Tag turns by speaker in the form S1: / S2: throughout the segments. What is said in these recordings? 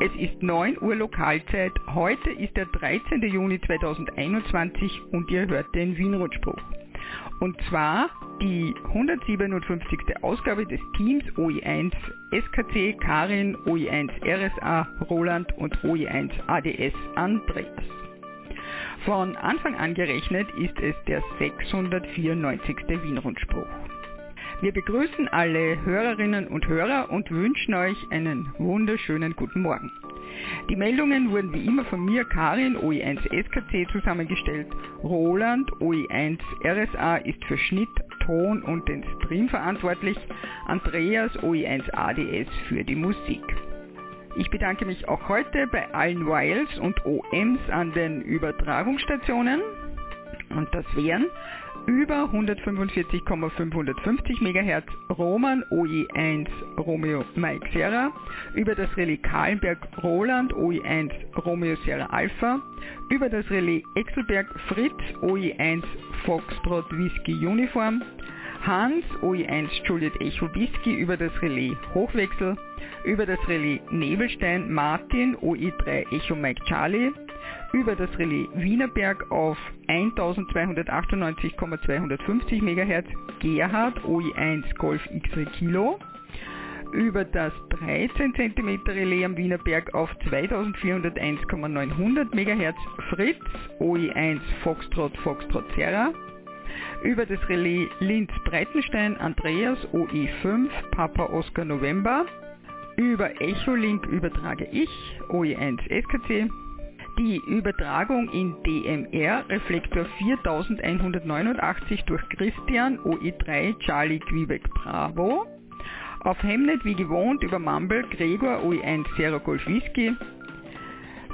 S1: Es ist 9 Uhr Lokalzeit. Heute ist der 13. Juni 2021 und ihr hört den Wienrutspruch. Und zwar die 157. Ausgabe des Teams OE1 SKC Karin, OE1 RSA Roland und OE1 ADS Andreas. Von Anfang an gerechnet ist es der 694. Wienrundspruch. Wir begrüßen alle Hörerinnen und Hörer und wünschen euch einen wunderschönen guten Morgen. Die Meldungen wurden wie immer von mir, Karin, OE1 SKC, zusammengestellt. Roland, OE1 RSA, ist für Schnitt, Ton und den Stream verantwortlich. Andreas, OE1 ADS, für die Musik. Ich bedanke mich auch heute bei allen Wiles und OMs an den Übertragungsstationen. Und das wären über 145,550 MHz Roman OE1 Romeo Mike Sierra, über das Relais Kahlenberg Roland OE1 Romeo Sierra Alpha, über das Relais Exelberg Fritz OE1 Foxtrot Whisky Uniform, Hans OE1 Juliet Echo Whisky über das Relais Hochwechsel, über das Relais Nebelstein Martin OE3 Echo Mike Charlie, über das Relais Wienerberg auf 1298,250 MHz Gerhard OI1 Golf X-Ray Kilo, über das 13 cm Relais am Wienerberg auf 2401,900 MHz Fritz OI1 Foxtrot Foxtrot Serra, über das Relais Linz Breitenstein Andreas OE5 Papa Oscar November, über Echolink übertrage ich OE1 SKC die Übertragung in DMR Reflektor 4189 durch Christian OE3 Charlie Quebec Bravo. Auf Hemnet wie gewohnt über Mumble Gregor OE1 Sierra Golf Whisky.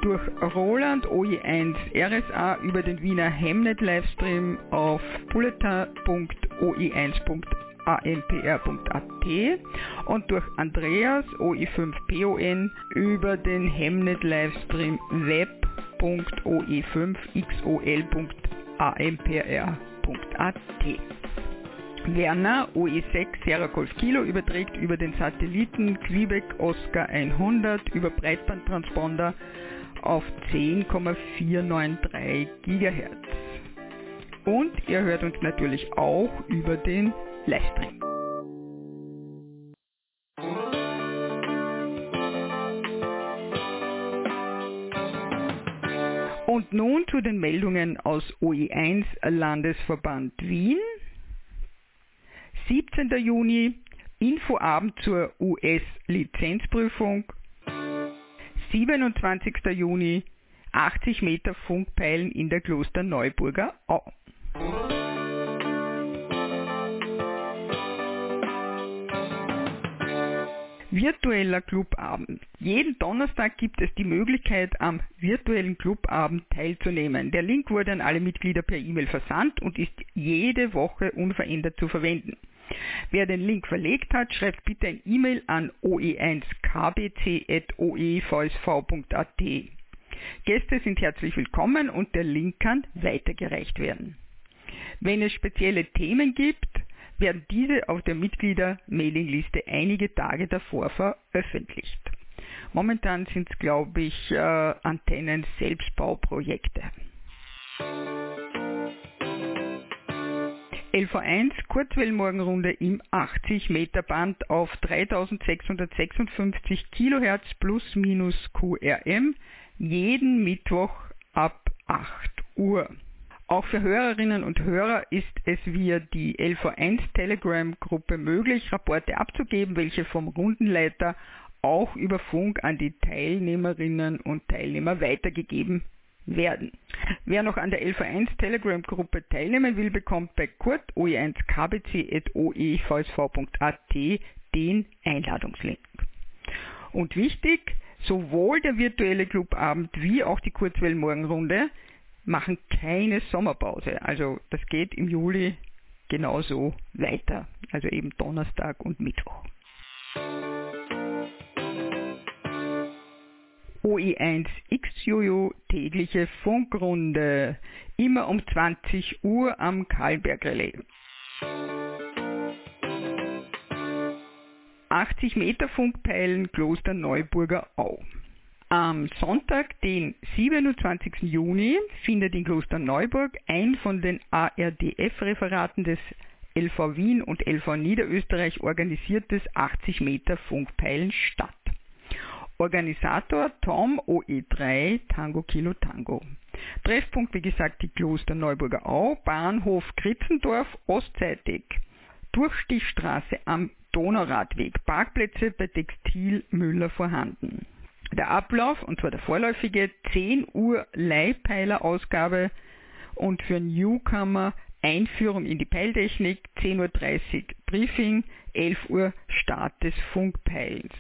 S1: Durch Roland OE1 RSA über den Wiener Hemnet Livestream auf bulletin.oe1.ampr.at und durch Andreas OE5PON über den Hemnet Livestream Web www.oe5xol.ampr.at. Werner OE6 Sierra Golf Kilo überträgt über den Satelliten Quebec Oscar 100 über Breitbandtransponder auf 10,493 GHz. Und ihr hört uns natürlich auch über den Livestream. Und nun zu den Meldungen aus OE1 Landesverband Wien. 17. Juni Infoabend zur US-Lizenzprüfung. 27. Juni 80 Meter Funkpeilen in der Klosterneuburger Au. Virtueller Clubabend. Jeden Donnerstag gibt es die Möglichkeit, am virtuellen Clubabend teilzunehmen. Der Link wurde an alle Mitglieder per E-Mail versandt und ist jede Woche unverändert zu verwenden. Wer den Link verlegt hat, schreibt bitte ein E-Mail an oe1kbc.oevsv.at. Gäste sind herzlich willkommen und der Link kann weitergereicht werden. Wenn es spezielle Themen gibt, werden diese auf der Mitglieder-Mailingliste einige Tage davor veröffentlicht. Momentan sind es, glaube ich, äh, Antennen-Selbstbauprojekte. LV1 Kurzwellenmorgenrunde im 80 Meter Band auf 3656 kHz plus minus QRM jeden Mittwoch ab 8 Uhr. Auch für Hörerinnen und Hörer ist es via die LV1 Telegram-Gruppe möglich, Rapporte abzugeben, welche vom Rundenleiter auch über Funk an die Teilnehmerinnen und Teilnehmer weitergegeben werden. Wer noch an der LV1 Telegram-Gruppe teilnehmen will, bekommt bei Kurt oe1kbc.oevsv.at den Einladungslink. Und wichtig, sowohl der virtuelle Clubabend wie auch die Kurzwellenmorgenrunde machen keine Sommerpause. Also das geht im Juli genauso weiter. Also eben Donnerstag und Mittwoch. OE1 XJojo tägliche Funkrunde. Immer um 20 Uhr am Karlberg Relais. 80 Meter Funkpeilen Kloster Neuburger Au. Am Sonntag, den 27. Juni, findet in Klosterneuburg ein von den ARDF-Referaten des LV Wien und LV Niederösterreich organisiertes 80 Meter Funkpeilen statt. Organisator Tom OE3 Tango Kilo Tango. Treffpunkt wie gesagt die Klosterneuburger Au, Bahnhof Kritzendorf ostseitig, Durchstichstraße am Donauradweg, Parkplätze bei Textil Müller vorhanden. Der Ablauf, und zwar der vorläufige 10 Uhr Leihpeilerausgabe und für Newcomer Einführung in die Peiltechnik, 10.30 Uhr Briefing, 11 Uhr Start des Funkpeils.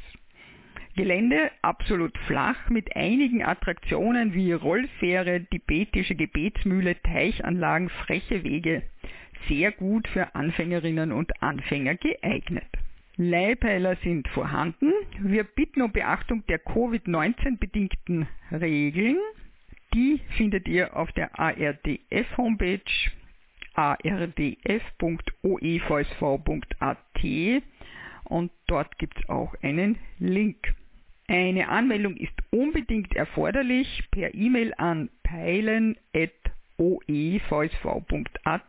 S1: Gelände absolut flach mit einigen Attraktionen wie Rollfähre, tibetische Gebetsmühle, Teichanlagen, freche Wege. Sehr gut für Anfängerinnen und Anfänger geeignet. Leihpeiler sind vorhanden. Wir bitten um Beachtung der Covid-19 bedingten Regeln. Die findet ihr auf der ARDF Homepage ardf.oevsv.at und dort gibt es auch einen Link. Eine Anmeldung ist unbedingt erforderlich per E-Mail an peilen.oevsv.at.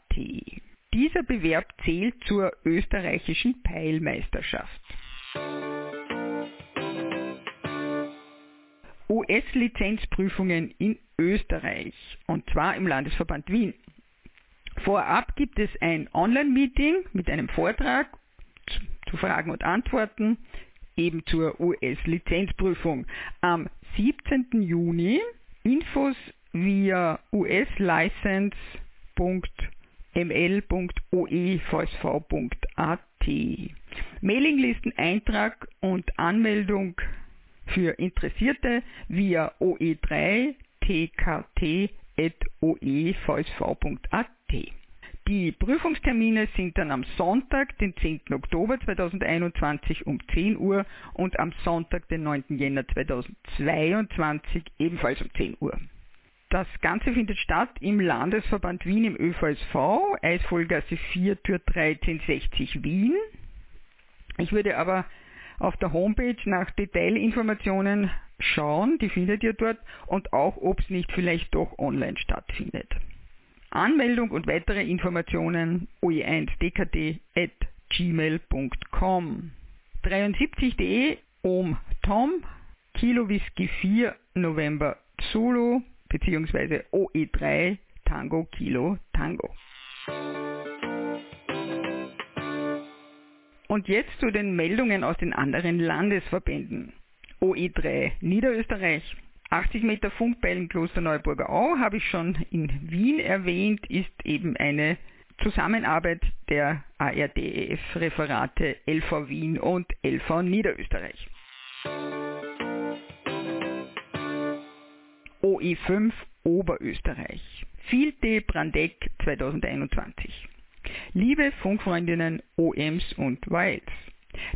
S1: Dieser Bewerb zählt zur österreichischen Peilmeisterschaft. US-Lizenzprüfungen in Österreich und zwar im Landesverband Wien. Vorab gibt es ein Online-Meeting mit einem Vortrag zu Fragen und Antworten eben zur US-Lizenzprüfung am 17. Juni. Infos via uslicense.ml.oevsv.at. Mailinglisten-Eintrag und Anmeldung für Interessierte via oe3 tkt.oevsv.at. Die Prüfungstermine sind dann am Sonntag, den 10. Oktober 2021 um 10 Uhr und am Sonntag, den 9. Jänner 2022 ebenfalls um 10 Uhr. Das Ganze findet statt im Landesverband Wien im ÖVSV, Eisvollgasse 4, Tür 1360 Wien. Ich würde aber auf der Homepage nach Detailinformationen schauen, die findet ihr dort, und auch, ob es nicht vielleicht doch online stattfindet. Anmeldung und weitere Informationen oe1dkt.gmail.com 73.de Ohm Tom Kilo Whisky 4 November Zulu bzw. OE3 Tango Kilo Tango. Und jetzt zu den Meldungen aus den anderen Landesverbänden. OE3 Niederösterreich 80 Meter Funkbeilen Klosterneuburger Au, habe ich schon in Wien erwähnt, ist eben eine Zusammenarbeit der ARDF-Referate LV Wien und LV Niederösterreich. OE5 Oberösterreich. Vielte Brandeck 2021. Liebe Funkfreundinnen OMs und Wiles.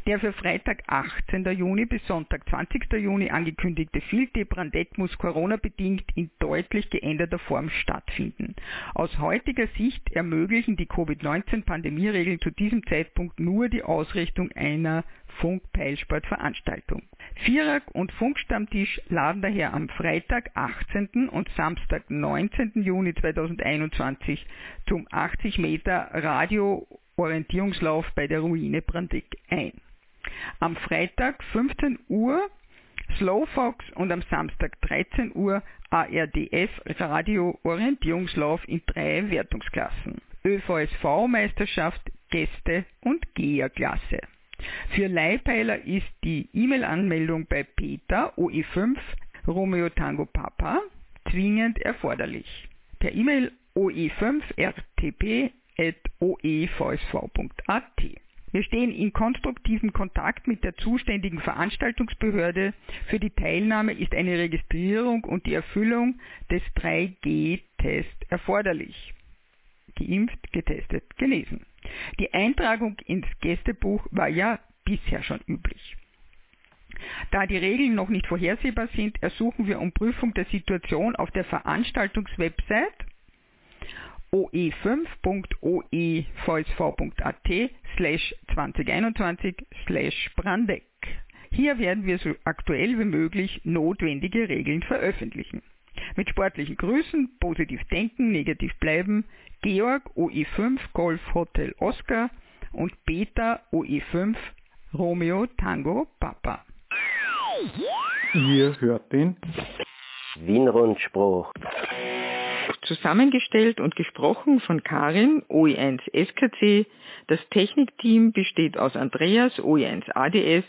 S1: Der für Freitag 18. Juni bis Sonntag 20. Juni angekündigte Filte Brandeck muss Corona-bedingt in deutlich geänderter Form stattfinden. Aus heutiger Sicht ermöglichen die Covid-19-Pandemieregeln zu diesem Zeitpunkt nur die Ausrichtung einer Funk-Peilsport-Veranstaltung. Vierer und Funkstammtisch laden daher am Freitag 18. und Samstag 19. Juni 2021 zum 80 Meter Radio Orientierungslauf bei der Ruine Brandig ein. Am Freitag 15 Uhr Slowfox und am Samstag 13 Uhr ARDF Radio Orientierungslauf in drei Wertungsklassen. ÖVSV Meisterschaft, Gäste und Geherklasse. Für Leihpeiler ist die E-Mail-Anmeldung bei Peter OE5 Romeo Tango Papa zwingend erforderlich. Per E-Mail OE5 RTP oevsv.at. Wir stehen in konstruktivem Kontakt mit der zuständigen Veranstaltungsbehörde. Für die Teilnahme ist eine Registrierung und die Erfüllung des 3G-Tests erforderlich. Geimpft, getestet, genesen. Die Eintragung ins Gästebuch war ja bisher schon üblich. Da die Regeln noch nicht vorhersehbar sind, ersuchen wir um Prüfung der Situation auf der Veranstaltungswebsite oe5.oevsv.at slash 2021 slash Brandeck. Hier werden wir so aktuell wie möglich notwendige Regeln veröffentlichen. Mit sportlichen Grüßen, positiv denken, negativ bleiben, Georg OE5 Golf Hotel Oscar und Peter OE5 Romeo Tango Papa.
S2: Ihr hört den
S3: Wienrundspruch.
S1: Zusammengestellt und gesprochen von Karin OE1 SKC. Das Technikteam besteht aus Andreas OE1 ADS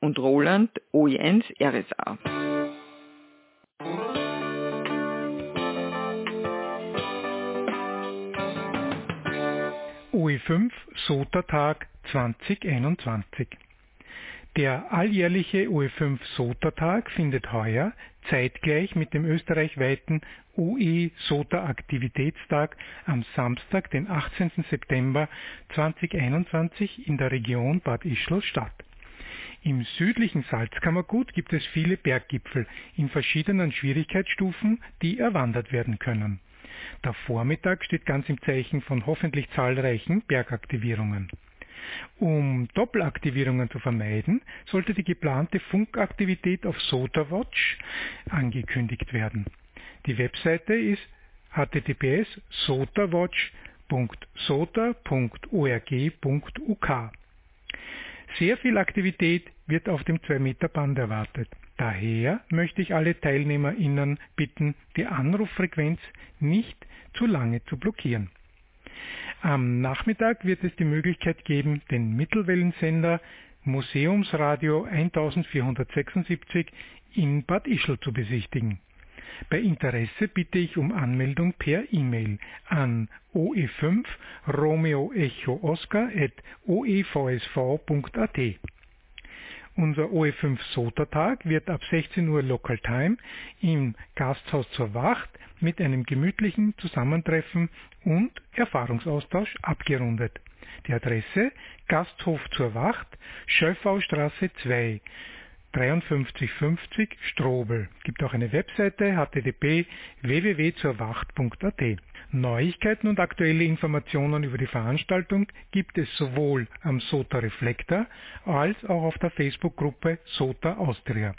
S1: und Roland OE1 RSA.
S2: OE5 SOTA-Tag 2021. Der alljährliche OE5 SOTA-Tag findet heuer zeitgleich mit dem österreichweiten OE SOTA Aktivitätstag am Samstag, den 18. September 2021 in der Region Bad Ischl statt. Im südlichen Salzkammergut gibt es viele Berggipfel in verschiedenen Schwierigkeitsstufen, die erwandert werden können. Der Vormittag steht ganz im Zeichen von hoffentlich zahlreichen Bergaktivierungen. Um Doppelaktivierungen zu vermeiden, sollte die geplante Funkaktivität auf SOTA-Watch angekündigt werden. Die Webseite ist https sotawatch.sota.org.uk. Sehr viel Aktivität wird auf dem 2-Meter-Band erwartet. Daher möchte ich alle TeilnehmerInnen bitten, die Anruffrequenz nicht zu lange zu blockieren. Am Nachmittag wird es die Möglichkeit geben, den Mittelwellensender Museumsradio 1476 in Bad Ischl zu besichtigen. Bei Interesse bitte ich um Anmeldung per E-Mail an oe5 Romeo Echo Oscar at oevsv.at. Unser OE5 SOTA-Tag wird ab 16 Uhr Local Time im Gasthaus zur Wacht mit einem gemütlichen Zusammentreffen und Erfahrungsaustausch abgerundet. Die Adresse Gasthof zur Wacht, Schöffaustraße 2, 5350 Strobel. Gibt auch eine Webseite http www.zurwacht.at. Neuigkeiten und aktuelle Informationen über die Veranstaltung gibt es sowohl am SOTA Reflektor als auch auf der Facebook-Gruppe SOTA Austria.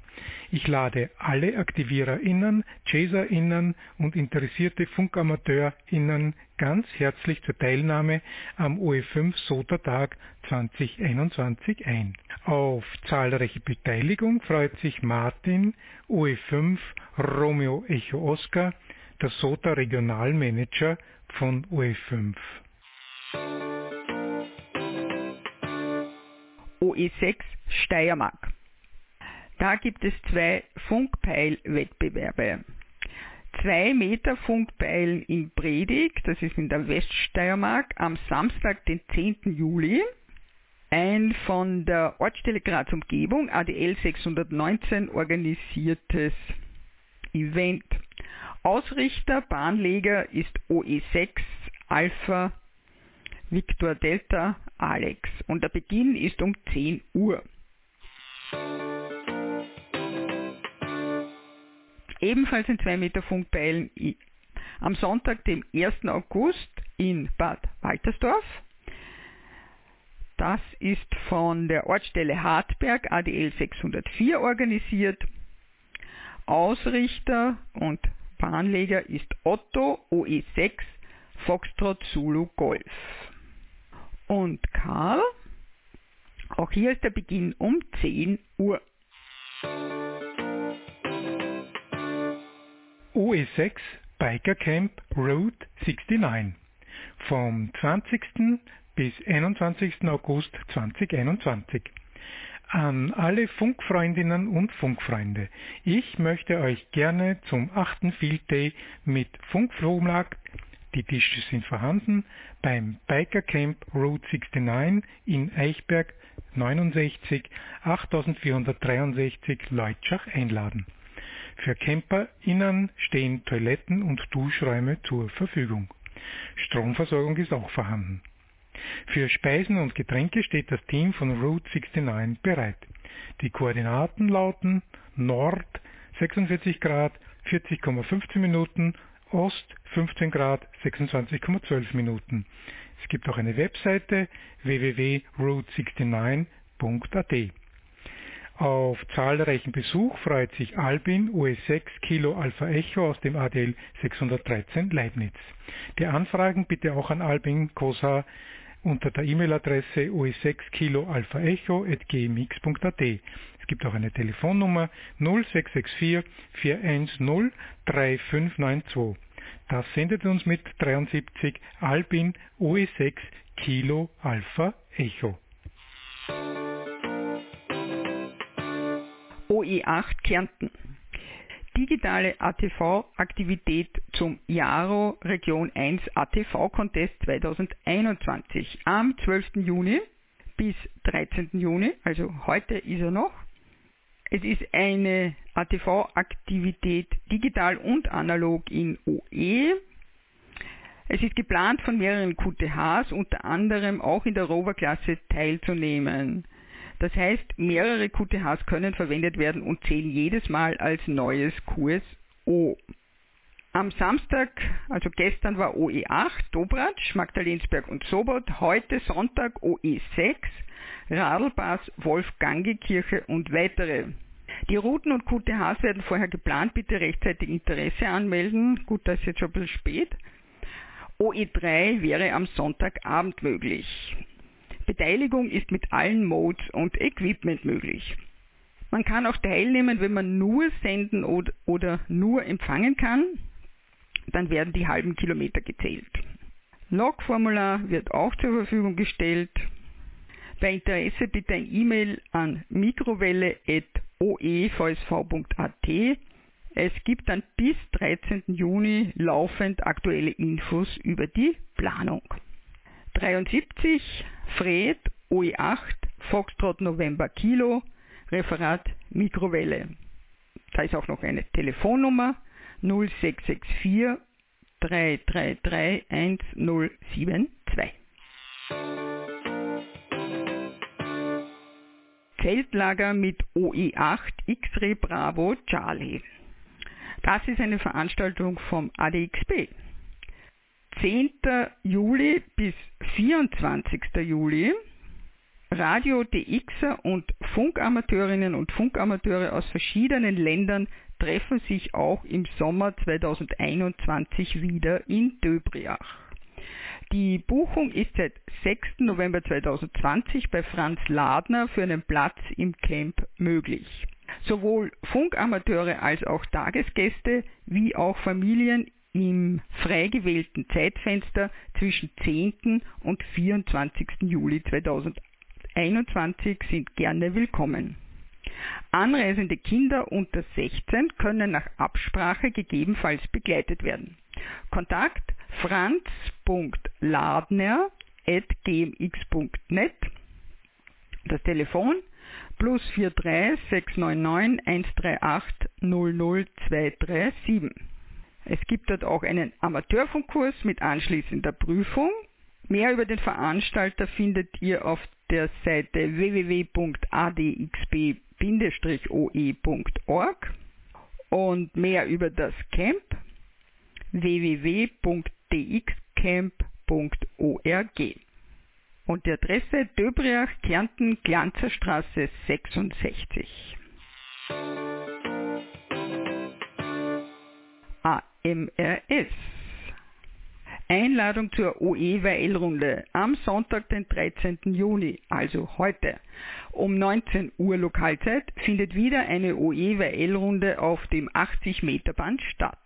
S2: Ich lade alle AktiviererInnen, ChaserInnen und interessierte FunkamateurInnen ganz herzlich zur Teilnahme am OE5 SOTA-Tag 2021 ein. Auf zahlreiche Beteiligung freut sich Martin OE5 Romeo Echo Oscar der SOTA Regionalmanager von UE5.
S1: OE6 Steiermark. Da gibt es zwei Funkpeil-Wettbewerbe. Zwei Meter Funkpeilen in Bredig, das ist in der Weststeiermark, am Samstag, den 10. Juli. Ein von der Ortsstelle Graz Umgebung, ADL 619, organisiertes Event. Ausrichter, Bahnleger ist OE6 Alpha Victor Delta Alex und der Beginn ist um 10 Uhr. Ebenfalls in 2 Meter Funkpeilen am Sonntag, dem 1. August in Bad Waltersdorf. Das ist von der Ortsstelle Hartberg ADL 604 organisiert. Ausrichter und Bahnleger ist Otto OE6 Foxtrot Zulu Golf. Und Karl, auch hier ist der Beginn um 10 Uhr.
S2: OE6 Biker Camp Route 69 vom 20. bis 21. August 2021 an alle Funkfreundinnen und Funkfreunde. Ich möchte euch gerne zum 8. Field Day mit Funkflohmarkt, die Tische sind vorhanden, beim Biker Camp Route 69 in Eichberg 69 8463 Leutschach einladen. Für CamperInnen stehen Toiletten und Duschräume zur Verfügung. Stromversorgung ist auch vorhanden. Für Speisen und Getränke steht das Team von Route 69 bereit. Die Koordinaten lauten Nord 46 Grad 40,15 Minuten, Ost 15 Grad 26,12 Minuten. Es gibt auch eine Webseite www.route69.at. Auf zahlreichen Besuch freut sich Albin US6 Kilo Alpha Echo aus dem ADL 613 Leibniz. Die Anfragen bitte auch an Albin Kosa unter der E-Mail-Adresse us6 Kilo Alpha Echo at gmx.at. Es gibt auch eine Telefonnummer 0664 410 3592. Das sendet uns mit 73 Albin OE6 Kilo Alpha Echo.
S1: OE8 Kärnten. Digitale ATV-Aktivität zum Jaro Region 1 ATV Contest 2021 am 12. Juni bis 13. Juni, also heute ist er noch. Es ist eine ATV-Aktivität digital und analog in OE. Es ist geplant, von mehreren QTHs unter anderem auch in der Rover-Klasse teilzunehmen. Das heißt, mehrere QTHs können verwendet werden und zählen jedes Mal als neues QSO. Am Samstag, also gestern war OE8, Dobratsch, Magdalensberg und Sobot, heute Sonntag OE6, Radlpass, Wolfgangekirche und weitere. Die Routen und QTHs werden vorher geplant, bitte rechtzeitig Interesse anmelden. Gut, das ist jetzt schon ein bisschen spät. OE3 wäre am Sonntagabend möglich. Beteiligung ist mit allen Modes und Equipment möglich. Man kann auch teilnehmen, wenn man nur senden oder, nur empfangen kann. Dann werden die halben Kilometer gezählt. Logformular wird auch zur Verfügung gestellt. Bei Interesse bitte ein E-Mail an mikrowelle.oevsv.at. Es gibt dann bis 13. Juni laufend aktuelle Infos über die Planung. 73 Fred OE8 Foxtrot November Kilo Referat Mikrowelle. Da ist auch noch eine Telefonnummer 0664 333 1072. Zeltlager mit OE8 X-Ray Bravo Charlie. Das ist eine Veranstaltung vom ADXB. 10. Juli bis 24. Juli Radio DXer und Funkamateurinnen und Funkamateure aus verschiedenen Ländern treffen sich auch im Sommer 2021 wieder in Döbriach. Die Buchung ist seit 6. November 2020 bei Franz Ladner für einen Platz im Camp möglich. Sowohl Funkamateure als auch Tagesgäste wie auch Familien im frei gewählten Zeitfenster zwischen 10. und 24. Juli 2021 sind gerne willkommen. Anreisende Kinder unter 16 können nach Absprache gegebenenfalls begleitet werden. Kontakt franz.ladner.gmx.net Das Telefon plus 43 699 138 00237. Es gibt dort auch einen Amateurfunkkurs mit anschließender Prüfung. Mehr über den Veranstalter findet ihr auf der Seite www.adxb-oe.org und mehr über das Camp www.dxcamp.org. Und die Adresse Döbriach, Kärnten, Glanzerstraße 66. MRS. Einladung zur OE-WL-Runde am Sonntag, den 13. Juni, also heute. Um 19 Uhr Lokalzeit findet wieder eine OE-WL-Runde auf dem 80-Meter-Band statt.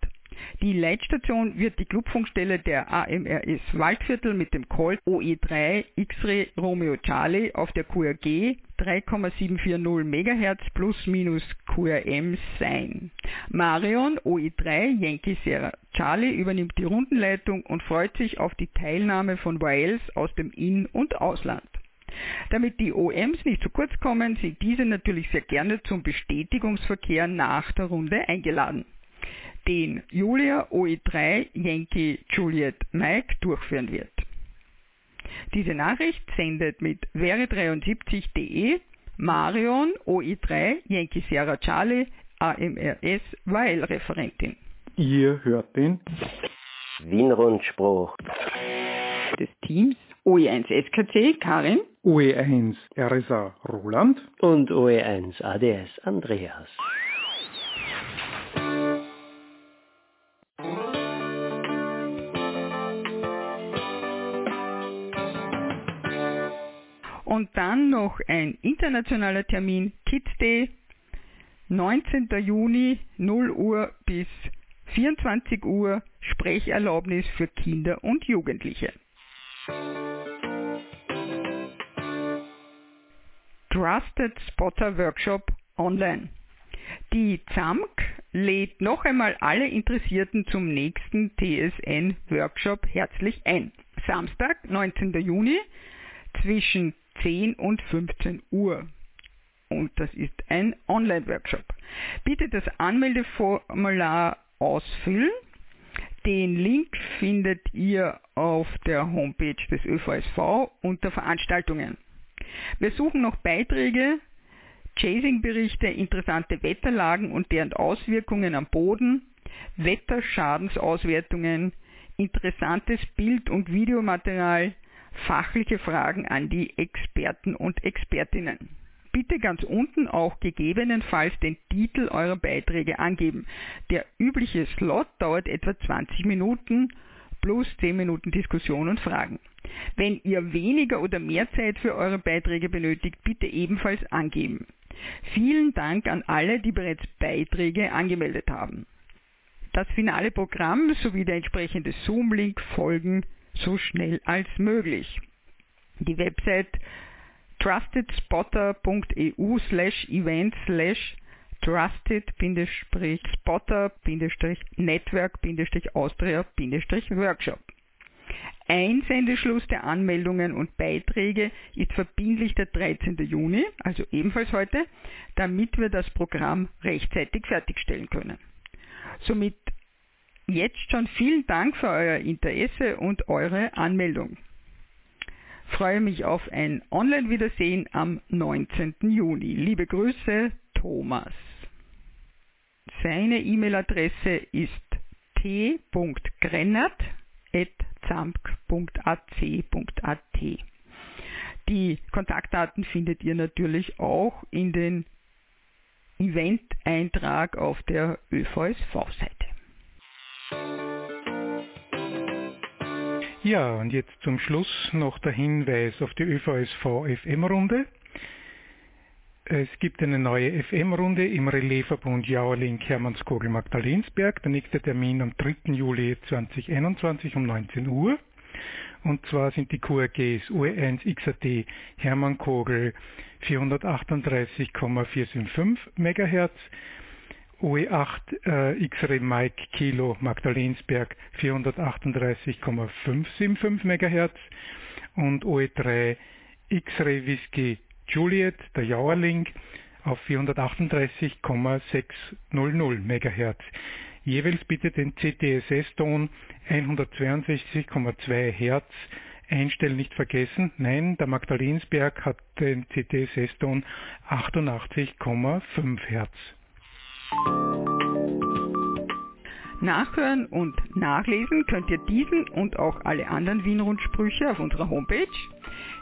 S1: Die Leitstation wird die Clubfunkstelle der AMRS Waldviertel mit dem Call OE3 X-Ray Romeo Charlie auf der QRG 3,740 MHz plus minus QRM sein. Marion OE3 Yankee Sierra Charlie übernimmt die Rundenleitung und freut sich auf die Teilnahme von Wales aus dem In- und Ausland. Damit die OMs nicht zu kurz kommen, sind diese natürlich sehr gerne zum Bestätigungsverkehr nach der Runde eingeladen den Julia OE3 Yankee Juliet Mike durchführen wird. Diese Nachricht sendet mit wäre73.de Marion OE3 Yankee Sierra Charlie AMRS Weil-Referentin.
S2: Ihr hört den
S3: Wien-Rundspruch
S1: des Teams OE1 SKC Karin
S2: OE1 RSA Roland
S3: und OE1 ADS Andreas.
S1: Und dann noch ein internationaler Termin, Kids Day, 19. Juni, 0 Uhr bis 24 Uhr, Sprecherlaubnis für Kinder und Jugendliche. Trusted Spotter Workshop online. Die ZAMK lädt noch einmal alle Interessierten zum nächsten TSN Workshop herzlich ein. Samstag, 19. Juni zwischen 10 und 15 Uhr. Und das ist ein Online-Workshop. Bitte das Anmeldeformular ausfüllen. Den Link findet ihr auf der Homepage des ÖVSV unter Veranstaltungen. Wir suchen noch Beiträge, Chasing-Berichte, interessante Wetterlagen und deren Auswirkungen am Boden, Wetterschadensauswertungen, interessantes Bild- und Videomaterial, fachliche Fragen an die Experten und Expertinnen. Bitte ganz unten auch gegebenenfalls den Titel eurer Beiträge angeben. Der übliche Slot dauert etwa 20 Minuten plus 10 Minuten Diskussion und Fragen. Wenn ihr weniger oder mehr Zeit für eure Beiträge benötigt, bitte ebenfalls angeben. Vielen Dank an alle, die bereits Beiträge angemeldet haben. Das finale Programm sowie der entsprechende Zoom-Link folgen so schnell als möglich. Die Website trustedspotter.eu slash event slash trusted-spotter-network-austria-workshop. Einsendeschluss der Anmeldungen und Beiträge ist verbindlich der 13. Juni, also ebenfalls heute, damit wir das Programm rechtzeitig fertigstellen können. Somit jetzt schon vielen Dank für euer Interesse und eure Anmeldung. Freue mich auf ein Online-Wiedersehen am 19. Juni. Liebe Grüße, Thomas. Seine E-Mail-Adresse ist t.grennert.zamk.ac.at. Die Kontaktdaten findet ihr natürlich auch in den Event-Eintrag auf der ÖVSV-Seite.
S2: Ja, und jetzt zum Schluss noch der Hinweis auf die ÖVSV FM-Runde. Es gibt eine neue FM-Runde im Relaisverbund Jauerling Hermannskogel Magdalensberg. Der nächste Termin am 3. Juli 2021 um 19 Uhr. Und zwar sind die QRGs UE1 XAT Hermannkogel 438,475 MHz OE8 äh, X-Ray Mike Kilo Magdalensberg 438,575 MHz und OE3 X-Ray Whisky Juliet, der Jauerling, auf 438,600 MHz. Jeweils bitte den CTSS-Ton 162,2 Hz einstellen nicht vergessen. Nein, der Magdalensberg hat den CTSS-Ton 88,5 Hz.
S1: Nachhören und nachlesen könnt ihr diesen und auch alle anderen Wienrundsprüche auf unserer Homepage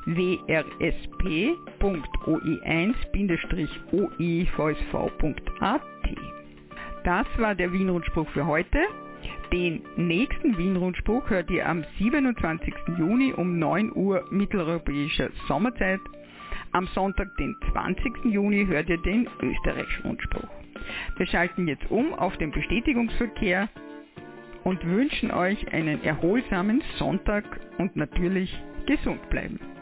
S1: wrsp.oe1-oevsv.at. Das war der Wienrundspruch für heute. Den nächsten Wienrundspruch hört ihr am 27. Juni um 9 Uhr mitteleuropäischer Sommerzeit. Am Sonntag, den 20. Juni, hört ihr den österreichischen Rundspruch. Wir schalten jetzt um auf den Bestätigungsverkehr und wünschen euch einen erholsamen Sonntag und natürlich gesund bleiben.